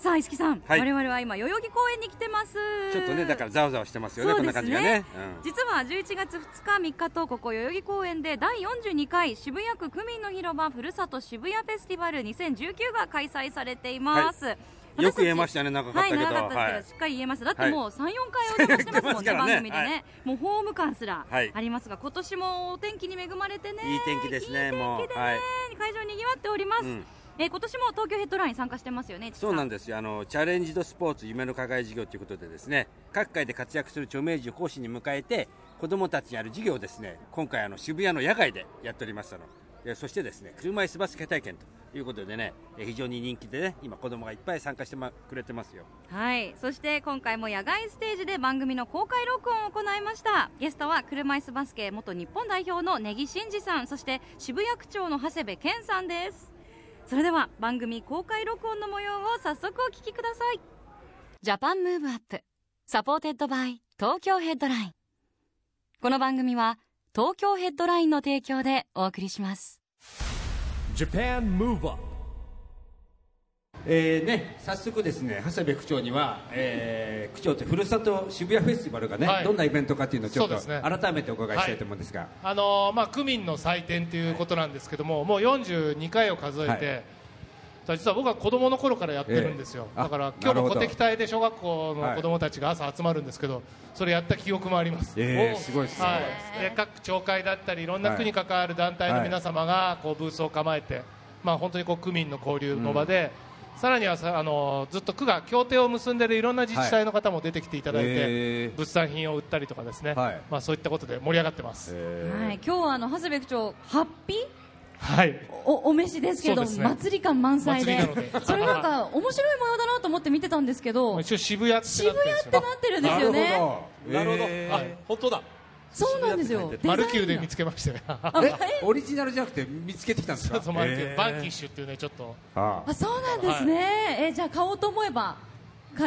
さあ石木さん、はい。我々は今代々木公園に来てます。ちょっとねだからざわざわしてますよねこんなそうです感じがね、うん。実は11月2日3日とここ代々木公園で第42回渋谷区区民の広場ふるさと渋谷フェスティバル2019が開催されています、私たちよく言えましたね長かったけど。はい長かったですけど、はい。しっかり言えましただってもう34回お邪魔してますもんね 番組でね、はい。もうホーム感すらはい。ありますが今年もお天気に恵まれてね。いい天気ですね。もう。はい。会場にぎわっております、うんえー今年も東京ヘッドライン参加してますよねそうなんでですよ。あのチャレンジドスポーツ夢の課外事業ということでですね各界で活躍する著名人を講師に迎えて子どもたちにある授業をですね今回あの渋谷の野外でやっておりましたの。でそしてですね車椅子バスケ体験ということでねえ非常に人気でね今子どもがいっぱい参加して、ま、くれてますよ。はい。そして今回も野外ステージで番組の公開録音を行いました。ゲストは車椅子バスケ元日本代表の根木真嗣さん。そして渋谷区長の長谷部健さんですそれでは番組公開録音の模様を早速お聞きください。 Japan Move Up supported by 東京ヘッドライン。この番組は東京ヘッドラインの提供でお送りします。Japan Move Up えーね、早速ですね長谷部区長には、えー区長ってふるさと渋谷フェスティバルがね、はい。どんなイベントかっていうのをちょっとそうですね。改めてお伺いしたいと思うんですが、あのーまあ、区民の祭典ということなんですけども、もう42回を数えて、はい。実は僕は子供の頃からやってるんですよ、ええ。あだから今日もなるほど。鼓笛隊で小学校の子供たちが朝集まるんですけど、それやった記憶もあります。えーすごいですね、はい、で各町会だったりいろんな区に関わる団体の皆様がこうブースを構えて、まあ、本当にこう区民の交流の場で、さらにはさあのずっと区が協定を結んでいるいろんな自治体の方も出てきていただいて、え。ー物産品を売ったりとかですね、はい。まあ、そういったことで盛り上がってます。はい。今日はあの長谷部区長ハッピーはい。おお召しですけど、ね。祭り感満載で。それなんか 面白い模様だなと思って見てたんですけど一応渋谷ってなって渋るんですよ谷ってなってるんですよね。なるほど、えーあ本当だそうなんですよ。マルキューで見つけましてね。えオリジナルじゃなくて見つけてきたんですか？そうマルキュー、えー。バンキッシュっていうねちょっと。ああ。そうなんですね、えじゃあ買おうと思えば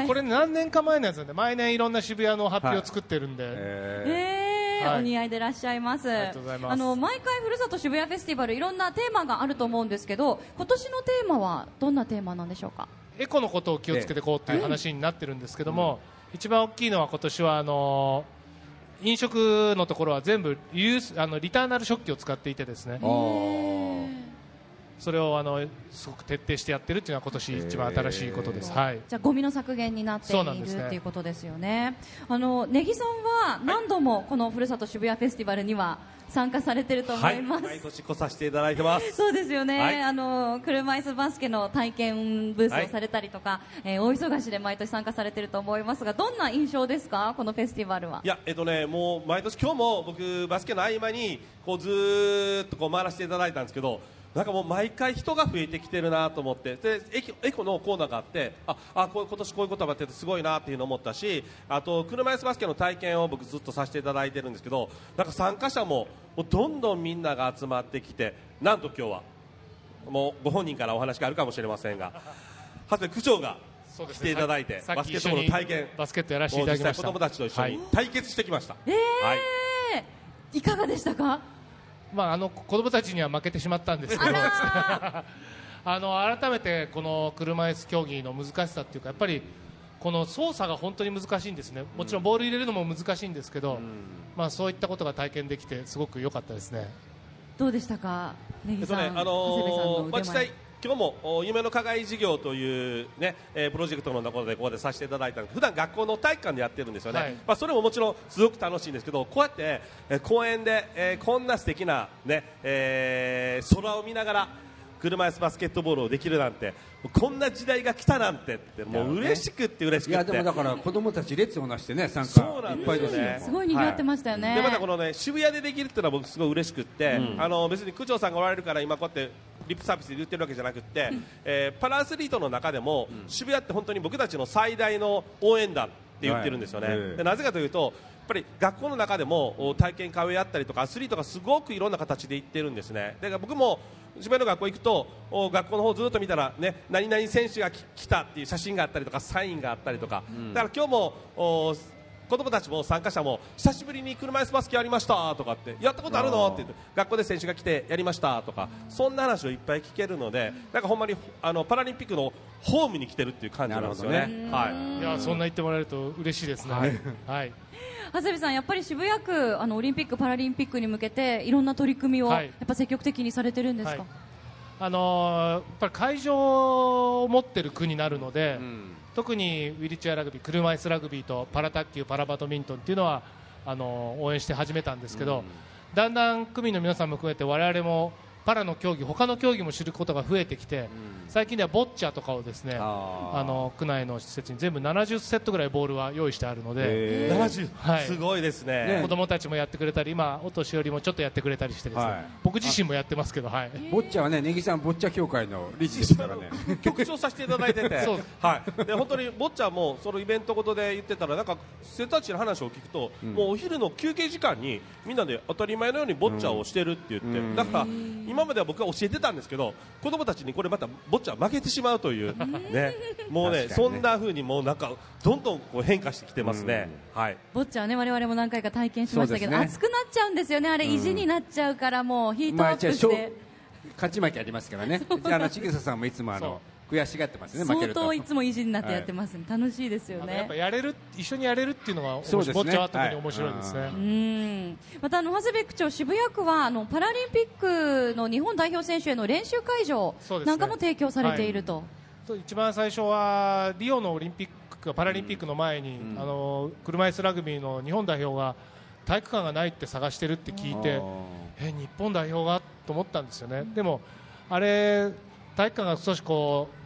これ何年か前のやつなんで毎年いろんな渋谷の発表を作ってるんで、ええお似合いでいらっしゃいます。ありがとうございます。あの毎回ふるさと渋谷フェスティバルいろんなテーマがあると思うんですけど今年のテーマはどんなテーマなんでしょうか？エコのことを気をつけていこうっていう話になってるんですけども、一番大きいのは今年はあの飲食のところは全部リユースあのリターナル食器を使っていてですね。それをあのすごく徹底してやってるっていうのは今年一番新しいことです、はい、じゃあゴミの削減になっているねっていうことですよね。あの根木さんは何度もこのふるさと渋谷フェスティバルには参加されてると思います、毎年来させていただいてます。そうですよね、はい。あの車椅子バスケの体験ブースをされたりとか、えー大忙しで毎年参加されてると思いますがどんな印象ですか、このフェスティバルは。いやえっとねもう毎年今日も僕バスケの合間にこうずーっとこう回らせていただいたんですけどなんかもう毎回人が増えてきてるなと思って。でエコエコのコーナーがあってああこう今年こういうことがやっててすごいなっていうのを思ったしあと車椅子バスケの体験を僕ずっとさせていただいてるんですけどなんか参加者ももうどんどんみんなが集まってきてなんと今日はもうご本人からお話があるかもしれませんが長谷部区長が来ていただいてさっバスケットボールの体験バスケットやらせていただきました子供たちと一緒にはい。対決してきました、えーはい。いかがでしたか？まあ、あの子供たちには負けてしまったんですけど。あ の改めてこの車椅子競技の難しさっていうかやっぱりこの操作が本当に難しいんですね。もちろんボール入れるのも難しいんですけど、まあ、そういったことが体験できてすごく良かったですね。どうでしたか、根木さん、えっとね、あ長谷部さんののーまあ、今日もお夢の課外事業という、ねえープロジェクトのところでここでさせていただいたんです。普段学校の体育館でやってるんですよね、はい。まあ、それももちろんすごく楽しいんですけどこうやって、えー公園で、えーこんな素敵なね、えー空を見ながら車椅子バスケットボールをできるなんてこんな時代が来たなんてってもう嬉しくって嬉しくって。いやでもだから子供たち列をなしてね参加そうなんですよね。いっぱいですね。すごい賑わってましたよね。でまたこのね渋谷でできるっていうのは僕すごい嬉しくって、あの別に区長さんがおられるから今こうやってリップサービスで言ってるわけじゃなくて、えーパラアスリートの中でも、渋谷って本当に僕たちの最大の応援団って言ってるんですよね、はいなぜかというとやっぱり学校の中でもお体験会をやったりとかアスリートがすごくいろんな形で行ってるんですね。だから僕も自分の学校行くとお学校の方ずっと見たらね何々選手がき来たっていう写真があったりとかサインがあったりとか、だから今日もお子供たちも参加者も久しぶりに車椅子バスケやりましたとかってやったことあるの？って言って学校で選手が来てやりましたとかそんな話をいっぱい聞けるのでなんかほんまにあのパラリンピックのホームに来てるっていう感じなんですよね。なるはい。いやそんな言ってもらえると嬉しい。ですね。はい。長谷部さん、やっぱり渋谷区あのオリンピック・パラリンピックに向けていろんな取り組みをはい。やっぱ積極的にされてるんですか、はい。あのーやっぱり会場を持ってる区になるので、特にウィリーチェアラグビー、車椅子ラグビーとパラ卓球、パラバドミントンっていうのはあのー応援して始めたんですけど、だんだん区民の皆さんも含めて我々もパラの競技、他の競技も知ることが増えてきて、最近ではボッチャとかをですね、あの区内の施設に全部70セットぐらいボールは用意してあるので。へー。70、はい。すごいですね。ね。子供たちもやってくれたり、今、お年寄りもちょっとやってくれたりしてですね、はい。僕自身もやってますけど、はい、ボッチャはね、ネギさんボッチャ協会の理事ですからね。局長させていただいてて、そう。はい、で本当にボッチャもそのイベントごとで言ってたらなんか生徒たちの話を聞くと、もうお昼の休憩時間にみんなで当たり前のようにボッチャをしてるって言って、だから今までは僕は教えてたんですけど子供たちにこれまたボッチャ負けてしまうという ね。もうねね。そんな風にもうなんかどんどんこう変化してきてますね。はい。ボッチャはね我々も何回か体験しましたけど、ね。熱くなっちゃうんですよね、あれ、意地になっちゃうから、もうヒートアップしまあて、勝ち負けありますから ね。あの、ちぐささんもいつもあの、悔しがってますね、相。当いつも意地になってやってますね、楽しいですよね。やっぱ。やれる一緒にやれるっていうのが面そうですね。ボッチャは特に面白いですね。はい。うん。またあの長谷部区長、渋谷区はあのパラリンピックの日本代表選手への練習会場そうですね。なんかも提供されていると、と一番最初はリオのオリンピックパラリンピックの前に、あの車椅子ラグビーの日本代表が体育館がないって探してるって聞いてえ日本代表が？と思ったんですよね。でもあれ体育館が少しこう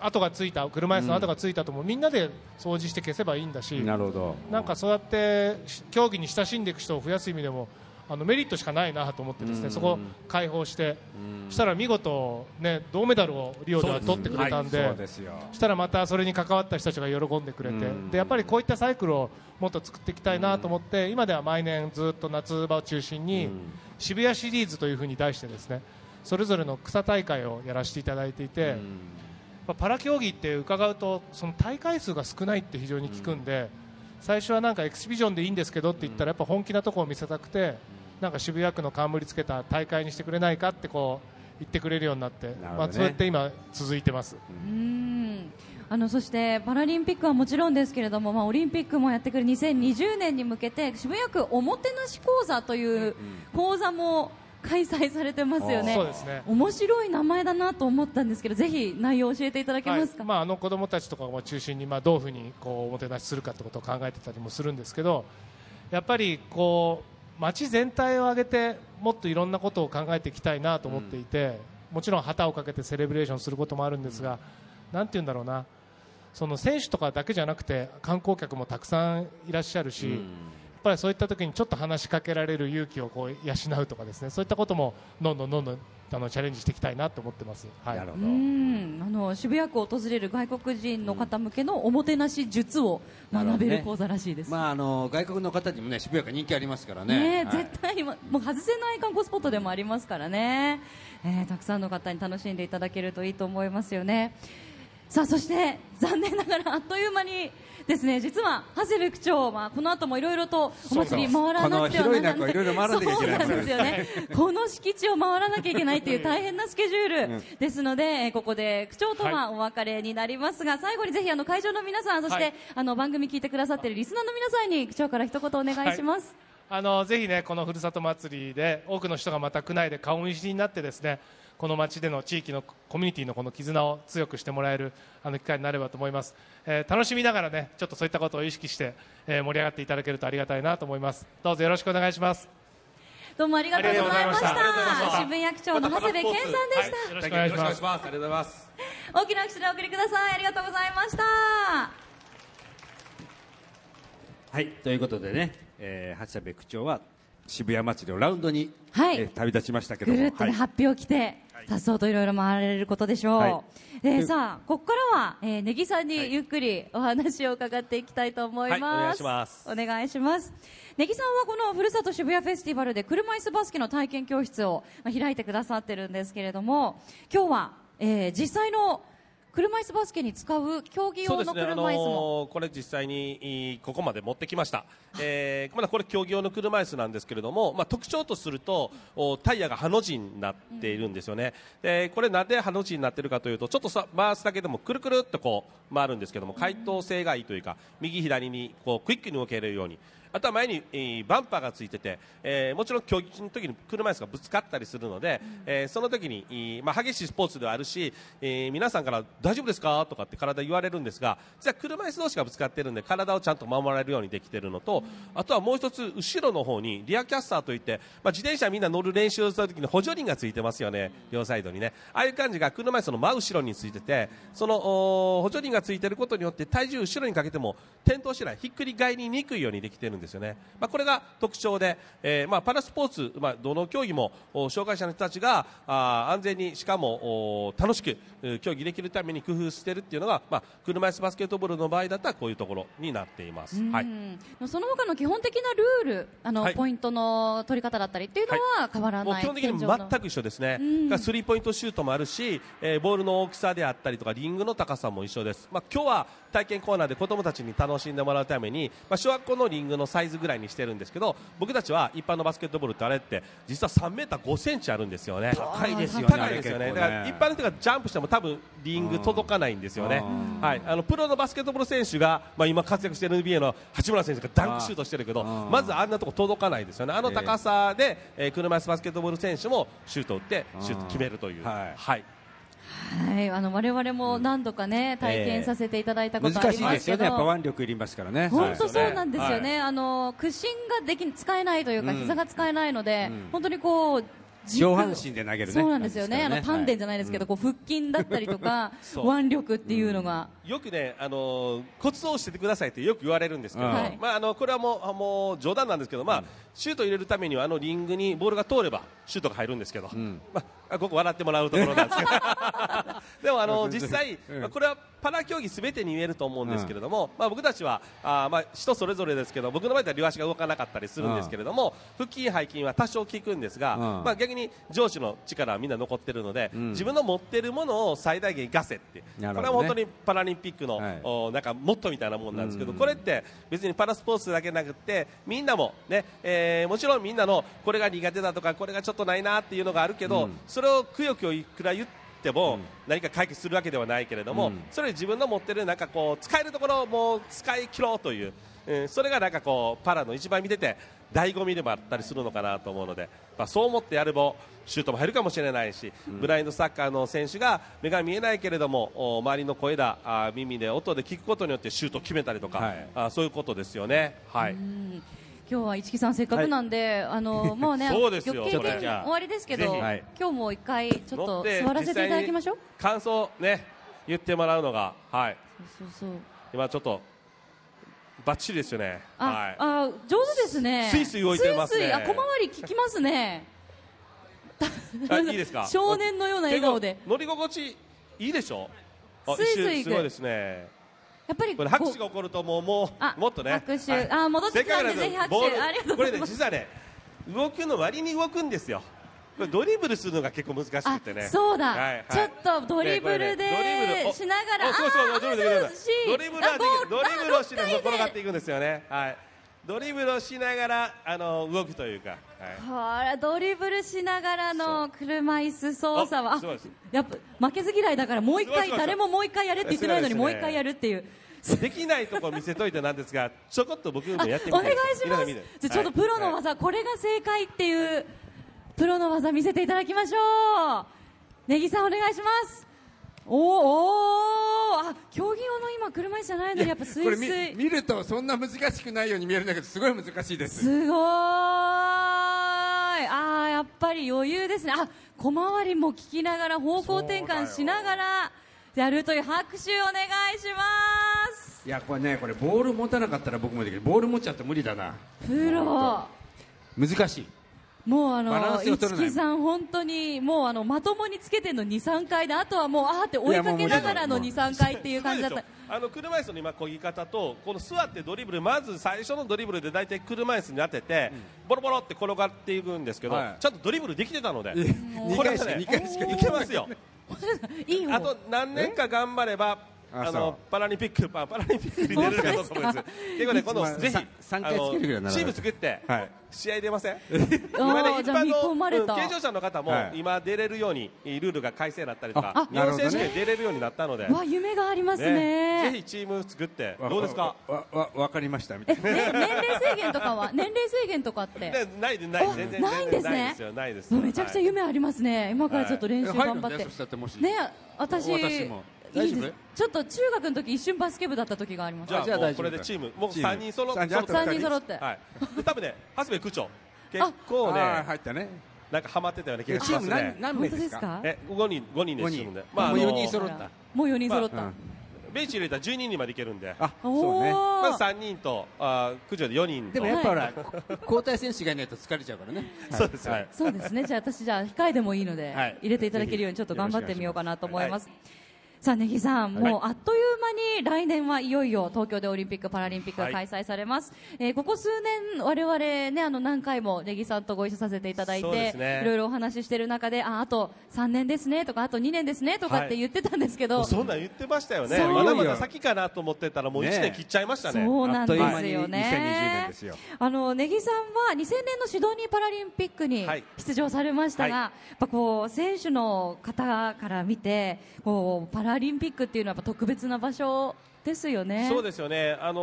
跡がついた車椅子の跡がついたとも、みんなで掃除して消せばいいんだしなるほど。なんかそうやってし競技に親しんでいく人を増やす意味でもあのメリットしかないなと思ってですね、そこを開放して、したら見事、ね、銅メダルをリオでは取ってくれたんで。そうで。したらまたそれに関わった人たちが喜んでくれて、うんでやっぱりこういったサイクルをもっと作っていきたいなと思って、今では毎年ずっと夏場を中心に、渋谷シリーズというふうに題してですねそれぞれの草大会をやらせていただいていて、まあパラ競技って伺うとその大会数が少ないって非常に聞くんで、最初はなんかエキシビジョンでいいんですけどって言ったらやっぱ本気なところを見せたくて、なんか渋谷区の冠つけた大会にしてくれないかってこう言ってくれるようになって、ね。まあ、そうやって今続いてます。うん。あのそしてパラリンピックはもちろんですけれども、まあ、オリンピックもやってくる2020年に向けて渋谷区おもてなし講座という講座も開催されてますよね、そうですね。面白い名前だなと思ったんですけどぜひ内容を教えていただけますか、はい。まあ、あの子供たちとかを中心に、まあ、どういうふうにこうおもてなしするかってことを考えてたりもするんですけどやっぱりこう街全体を挙げてもっといろんなことを考えていきたいなと思っていて、もちろん旗をかけてセレブレーションすることもあるんですが、なんて言うんだろうな。その選手とかだけじゃなくて観光客もたくさんいらっしゃるし、やっぱりそういった時にちょっと話しかけられる勇気をこう養うとかですねそういったこともどんどんどんどんあのチャレンジしていきたいなと思ってます。はいなるほうど。んあの渋谷区を訪れる外国人の方向けのおもてなし術を学べる講座らしいです。まあ、あの、外国の方にもね、渋谷が人気ありますからねね。えはい絶対もう外せない観光スポットでもありますからね、えーたくさんの方に楽しんでいただけるといいと思いますよねさあそして残念ながらあっという間にですね実は長谷部区長、まあ、この後もいろいろとお祭り回らなくてはならないそうなんですよね。この敷地を回らなきゃいけないという大変なスケジュール。ですので、えーここで区長とはお別れになりますが、最後にぜひあの会場の皆さんそして、はい。あの番組聞いてくださっているリスナーの皆さんに区長から一言お願いします。あのぜひねこのふるさと祭りで多くの人がまた区内で顔見知りになってですねこの町での地域のコミュニティのこの絆を強くしてもらえるあの機会になればと思います、えー楽しみながらねちょっとそういったことを意識して、えー盛り上がっていただけるとありがたいなと思いますどうぞよろしくお願いしますどうもありがとうございました。渋谷区長の長谷部健さんでした。はいよろしくお願いしますます。ありがとうございます。大きな拍手でお送りください。ありがとうございました。はい、ということでね、えー、八部区長は渋谷祭りのラウンドに、はい。えー旅立ちましたけども、ぐるっとね、はい。発表を着て、さっそうといろいろ回られることでしょう。はい。でさあ、ここからは、えー、ネギさんにゆっくりお話を伺っていきたいと思います。はいお願いします。お願いします。ネギさんはこのふるさと渋谷フェスティバルで車椅子バスケの体験教室をまあ開いてくださってるんですけれども、今日は、えー実際の車椅子バスケに使う競技用のそうですね、あ。のーこれ実際にいいここまで持ってきました、えーまだこれ競技用の車椅子なんですけれども、まあ、特徴とするとおタイヤがハの字になっているんですよね、でこれなんでハの字になっているかというとちょっとさ回すだけでもくるくるっとこう回るんですけども回答性がいいというか右左にこうクイックに動けるようにあとは前に、えーバンパーがついてて、えーもちろん競技の時に車椅子がぶつかったりするので、えーその時に、えーまあ、激しいスポーツではあるし、えー皆さんから大丈夫ですか？とかって体言われるんですが実は車椅子同士がぶつかっているので体をちゃんと守られるようにできているのと、あとはもう一つ後ろの方にリアキャスターといって、まあ、自転車みんな乗る練習をする時に補助輪がついてますよね。両サイドにね。ああいう感じが車椅子の真後ろについててそのお補助輪がついていることによって体重後ろにかけても転倒しないひっくり返りにくいようにできているんですよね、まあ、これが特徴で、えーまあ、パラスポーツ、まあ、どの競技もお障害者の人たちがあー安全にしかもお楽しくえー競技できるために工夫しているっていうのが、まあ、車椅子バスケットボールの場合だったらこういうところになっています。はい。うんその他の基本的なルール、あの、はい。ポイントの取り方だったりっていうのは変わらない。もう基本的に全く一緒ですね、スリーポイントシュートもあるし、えーボールの大きさであったりとかリングの高さも一緒です、まあ、今日は体験コーナーで子どもたちに楽しんでもらうために、まあ、小学校のリングのサイズぐらいにしてるんですけど僕たちは一般のバスケットボールってあれって実は3メーター5センチあるんですよね。高いですよね高いですよね。ね。だから一般の人がジャンプしても多分リング届かないんですよね、はい、あのプロのバスケットボール選手が、まあ、今活躍している NBA の八村選手がダンクシュートしてるけどまずあんなとこ届かないですよね。あの高さで、えー車椅子バスケットボール選手もシュートを打ってシュート決めるという、はい。はい我々も何度かね、体験させていただいたことありまけど、ですすよね、やっぱ腕力いりますからね。本当はいそうなんですよね、あの屈伸ができ使えないというか、うん。膝が使えないので、うん。本当にこう軸上半身で投げるね。そうなんですよね、あの丹田じゃないですけど、こう腹筋だったりとか腕力っていうのが、よくね、あのーコツを教えてくださいってよく言われるんですけど、はい。まあ、あのこれはもうあもう冗談なんですけど、まあ、シュート入れるためにはあのリングにボールが通ればシュートが入るんですけど、ん。まあ、ここ笑ってもらうところなんですけど。でもあの実際、これはパラ競技すべてに言えると思うんですけれども、まあ、僕たちはあー、まあ、人それぞれですけど僕の場合は両足が動かなかったりするんですけれども、腹筋、背筋は多少効くんですが、うん。まあ、逆に上司の力はみんな残ってるので、ん。自分の持っているものを最大限生かせって、ね。これは本当にパラリンピックの、はい。おなんかモットーみたいなもんなんですけど、うん。これって別にパラスポーツだけなくてみんなもね、えーもちろんみんなのこれが苦手だとかこれがちょっとないなっていうのがあるけど、うん。それをくよくよいくら言っても、うん。何か解決するわけではないけれども、うん。それ自分の持ってるなんかこう使えるところをもう使い切ろうという、うんそれがなんかこうパラの一番見てて醍醐味でもあったりするのかなと思うので、まあ、そう思ってやればシュートも入るかもしれないし、ブラインドサッカーの選手が目が見えないけれどもお周りの声だあ耳で音で聞くことによってシュートを決めたりとか、はい。あそういうことですよね。はい、うん。今日は市木さん、せっかくなんで、あのもうね、そうですよ経験終わりですけど、はい今日も一回、ちょっと座らせていただきましょう。感想ね言ってもらうのが、はい、そうそうそう。今ちょっとバッチリですよね。あ、はい。あ上手ですね。スイスイ動いてますね。スイスイあ小回り効きますね。あいいですか？少年のような笑顔で。乗り心地いいでしょ？あスイスイすごいですね。やっぱりこれ拍手こが起こるともうもあうもっとね。拍手。はい。あ戻ってきたんでぜひ拍手。ボール。ありがとうこれね実はね動くの割に動くんですよドリブルするのが結構難しくてね。あそうだ、はいはい。ちょっとドリブルねこれねドリブル。でおしながらおそうそうドリブルドリブルしドリブルはできる。あドリブルをしながらあ転がってでいくんですよね。はい。ドリブルをしながらあの動くというか、はい。ほらドリブルしながらの車椅子操作は。やっぱ負けず嫌いだからもう一回誰ももう一回やれって言ってないのにもう一回やるっていう。できないとこ見せといてなんですがちょこっと僕もやってみお願いします。じゃあちょっとプロの技、これが正解っていうプロの技見せていただきましょう。ネギさんお願いします。おーおー。あ競技用の今車椅子じゃないのにやっぱスイス。イ見るとそんな難しくないように見えるんだけどすごい難しいです。すごーい。あーやっぱり余裕ですね。あ小回りも聞きながら方向転換しながらやるという拍手お願いします。いやこれねこれボール持たなかったら僕もできる。ボール持っちゃうと無理だな。プロ。難しいもうあのンスが取れない市木さん本当にもうあのまともにつけてんの2、3回であとはもうあーって追いかけながらの2、いやもう3回っていう感じだったあの車椅子の今漕ぎ方とこの座ってドリブルまず最初のドリブルで大体車椅子に当てて、ボロボロって転がっていくんですけど、はいちゃんとドリブルできてたので、2これ回しかね2回しかいけますよ。いいよ。あと何年か頑張れば。あのパラリンピックパパラリンピックに出れるかと思うんです。結構ね、このぜひさ三回つけるぐらいならあのチーム作って、はい試合出ません？あーじゃあ見込まれたうん健常者の方もはい今出れるようにルールが改正になったりとかあ、日本選手なるほどね権出れるようになったので、わ夢がありますねね。ぜひチーム作ってどうですか？わわわかりましたみた年齢制限とかは 年齢制限とかって。ねないでないあ全然ないんですねないですよないです。もうめちゃくちゃ夢ありますね。今からちょっと練習はい頑張って。ね、私。私も大丈夫？いいです。ちょっと中学の時一瞬バスケ部だった時があります。じゃあもうじゃあ大丈夫。これでチームもうチーム。三人揃三人揃三人。揃って。はい。で多分ね長谷部区長。結構ね入ったね。なんかハマってたような気えがしますチーム何ね。何本名ですか？当ですか。え五人。五人で五人チームで。まああもうの4人揃った。もう4人揃った。うん。ベンチ入れたら12人までいけるんで。あそうね。まず3人とあー区長で4人と。でもやっぱほら交代選手がいないと疲れちゃうからね。そうですよはいそうですね。じゃあ私じゃあ控えでもいいので、はい。入れていただけるようにちょっと頑張ってみようかなと思います。さあ、ネギさん、はい。もうあっという間に来年はいよいよ東京でオリンピック・パラリンピックが開催されます。えーここ数年、我々ね、あの何回もネギさんとご一緒させていただいて、すね。いろいろお話ししてる中で、あ、あと3年ですねとか、あと2年ですねとかって言ってたんですけど、もうそんなん言ってましたよね。まだまだ先かなと思ってたらもう1ね年切っちゃいましたね。そうなんですよあっという間に2020ね。あのネギさんは2000年のシドニーパラリンピックにはい。出場されましたが、はい。やっぱこう選手の方から見て、こうパラリンピックっていうのはやっぱ特別な場所ですよね。そうですよね、あの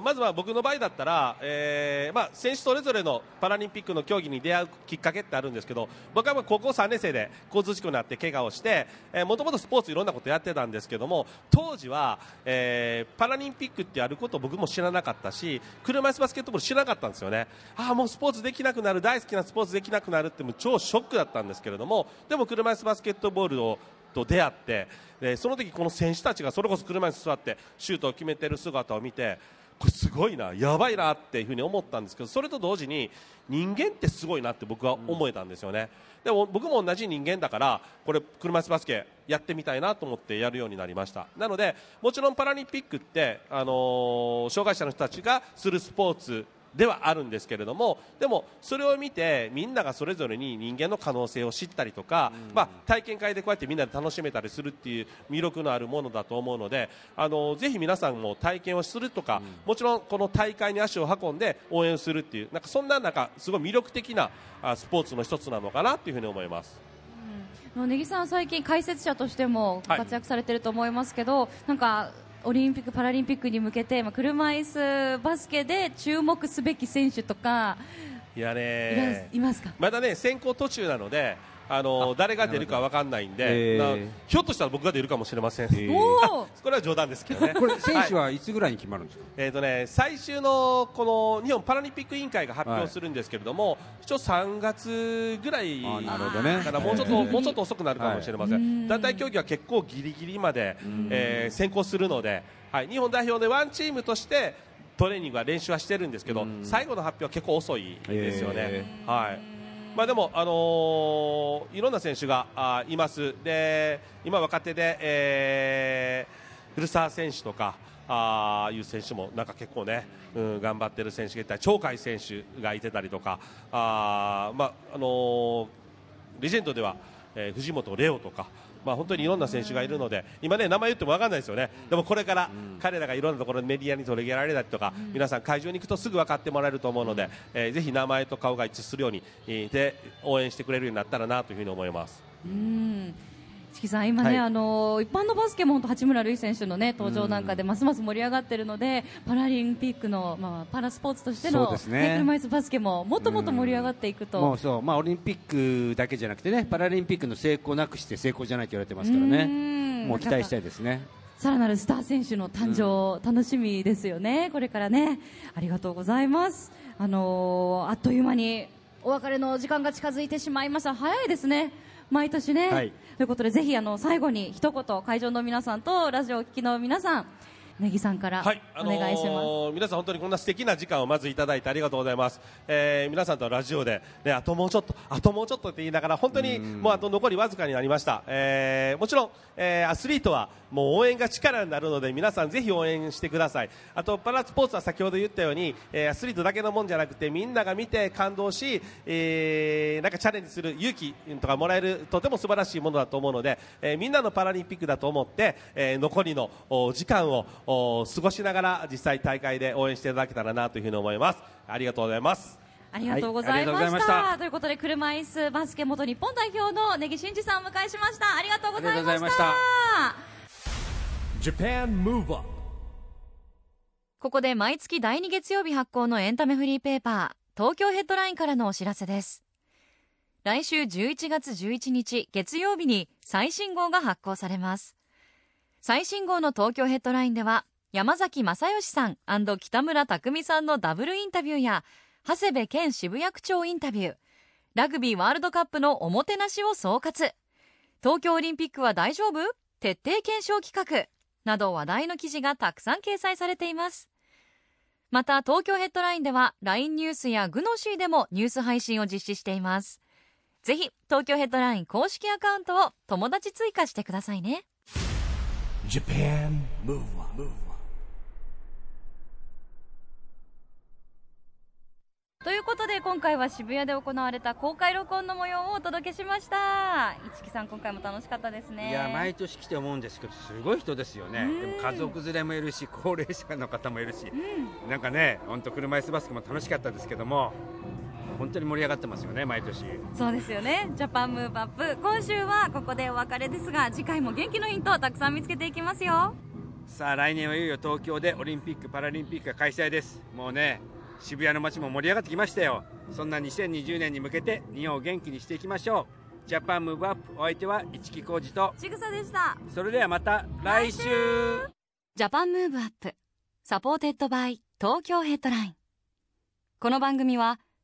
ーまずは僕の場合だったら、えーまあ、選手それぞれのパラリンピックの競技に出会うきっかけってあるんですけど僕はまあ高校3年生で交通事故になって怪我をしてもともとスポーツいろんなことやってたんですけども当時は、えーパラリンピックってあることを僕も知らなかったし車椅子バスケットボール知らなかったんですよねああもうスポーツできなくなる大好きなスポーツできなくなるってもう超ショックだったんですけれどもでも車椅子バスケットボールをと出会って、でその時この選手たちがそれこそ車椅子座ってシュートを決めてる姿を見てこれすごいな、やばいなっていうふうに思ったんですけどそれと同時に人間ってすごいなって僕は思えたんですよね、でも僕も同じ人間だからこれ車椅子バスケやってみたいなと思ってやるようになりました。なのでもちろんパラリンピックって、あのー障害者の人たちがするスポーツではあるんですけれどもでもそれを見てみんながそれぞれに人間の可能性を知ったりとか、まあ、体験会でこうやってみんなで楽しめたりするっていう魅力のあるものだと思うのであのぜひ皆さんも体験をするとか、もちろんこの大会に足を運んで応援するっていうなんかそんななんかすごい魅力的なあスポーツの一つなのかなというふうに思います。あのネギさん最近解説者としてもはい。活躍されてると思いますけど、なんかオリンピック・パラリンピックに向けて、まあ、車椅子バスケで注目すべき選手とかいやねいますか、まだね選考途中なのであの誰が出るかわかんないんで、へー。なひょっとしたら僕が出るかもしれません。ー。おおこれは冗談ですけどね。これ選手はいはいつぐらいに決まるんですか？えーとね、最終のこの日本パラリンピック委員会が発表するんですけれども、一応3月ぐらいからもうちょっと、え ーもうちょっと遅くなるかもしれません、団体競技は結構ギリギリまで、えー先行するので、はい、日本代表でワンチームとしてトレーニングは練習はしてるんですけど、最後の発表は結構遅いですよね。えはいまあ、でも、あのーいろんな選手があいます、で今、若手で、えー古澤選手とかあいう選手もなんか結構ね、うん、頑張ってる選手がいたり鳥海選手がいてたりとか、あまああのーレジェンドでは、えー藤本怜央とか。まあ、本当にいろんな選手がいるので今、ね、名前言っても分かんないですよね。でもこれから彼らがいろんなところでメディアに取り上げられたりとか、皆さん会場に行くとすぐ分かってもらえると思うので、えーぜひ名前と顔が一致するように、えーで応援してくれるようになったらなというふうに思います。うんチキさん、今ね、はい。あの一般のバスケも八村塁選手のね登場なんかでますます盛り上がってるので、パラリンピックのまあパラスポーツとしての、そうですね。車椅子バスケももっともっと盛り上がっていくと。もうそう、まあ、オリンピックだけじゃなくてねパラリンピックの成功なくして成功じゃないと言われてますからね。うん。もう期待したいですね。さらなるスター選手の誕生、楽しみですよね、これからね、ありがとうございます。あのーあっという間にお別れの時間が近づいてしまいました。早いですね。毎年ね。はいということで、ぜひあの最後に一言、会場の皆さんとラジオをお聞きの皆さん、ネギさんからはい、お願いします、ー皆さん本当にこんな素敵な時間をまずいただいてありがとうございます、えー皆さんとラジオで、ね、あともうちょっとあともうちょっとって言いながら本当にもうあと残りわずかになりました、えーもちろん、えーアスリートはもう応援が力になるので皆さんぜひ応援してください。あとパラスポーツは先ほど言ったように、えーアスリートだけのもんじゃなくてみんなが見て感動し、えーなんかチャレンジする勇気とかもらえるとても素晴らしいものだと思うので、えーみんなのパラリンピックだと思って、えー残りのお時間をお過ごしながら実際大会で応援していただけたらなというふうに思います。ありがとうございます。ありがとうございまはいありがとうごした,、ざいました。ということで車椅子バスケ元日本代表の根木真嗣さんをお迎えしました。ありがとうございました。ありがとうございました Japan Move Up ここで毎月第2月曜日発行のエンタメフリーペーパー東京ヘッドラインからのお知らせです。来週11月11日月曜日に最新号が発行されます最新号の東京ヘッドラインでは山崎正義さん北村匠海さんのダブルインタビューや長谷部健渋谷区長インタビューラグビーワールドカップのおもてなしを総括。東京オリンピックは大丈夫？徹底検証企画。など話題の記事がたくさん掲載されています。また東京ヘッドラインでは LINE ニュースやグノシーでもニュース配信を実施しています。ぜひ東京ヘッドライン公式アカウントを友達追加してくださいね。Japan Move Up ということで今回は渋谷で行われた公開録音の模様をお届けしました。市木さん今回も楽しかったですね。いや毎年来て思うんですけどすごい人ですよね、でも家族連れもいるし高齢者の方もいるし、なんかね本当車椅子バスケも楽しかったですけども本当に盛り上がってますよね毎年。そうですよね。ジャパンムーブアップ。今週はここでお別れですが次回も元気のヒントをたくさん見つけていきますよ。さあ来年はいよいよ東京でオリンピック・パラリンピックが開催です。もうね渋谷の街も盛り上がってきましたよ。そんな2020年に向けて日本を元気にしていきましょう。 Japan Move Up お相手は一木広治と。ちぐさでした。それではまた来週。 Japan Move Up。supported by 東京ヘッドライン。この番組は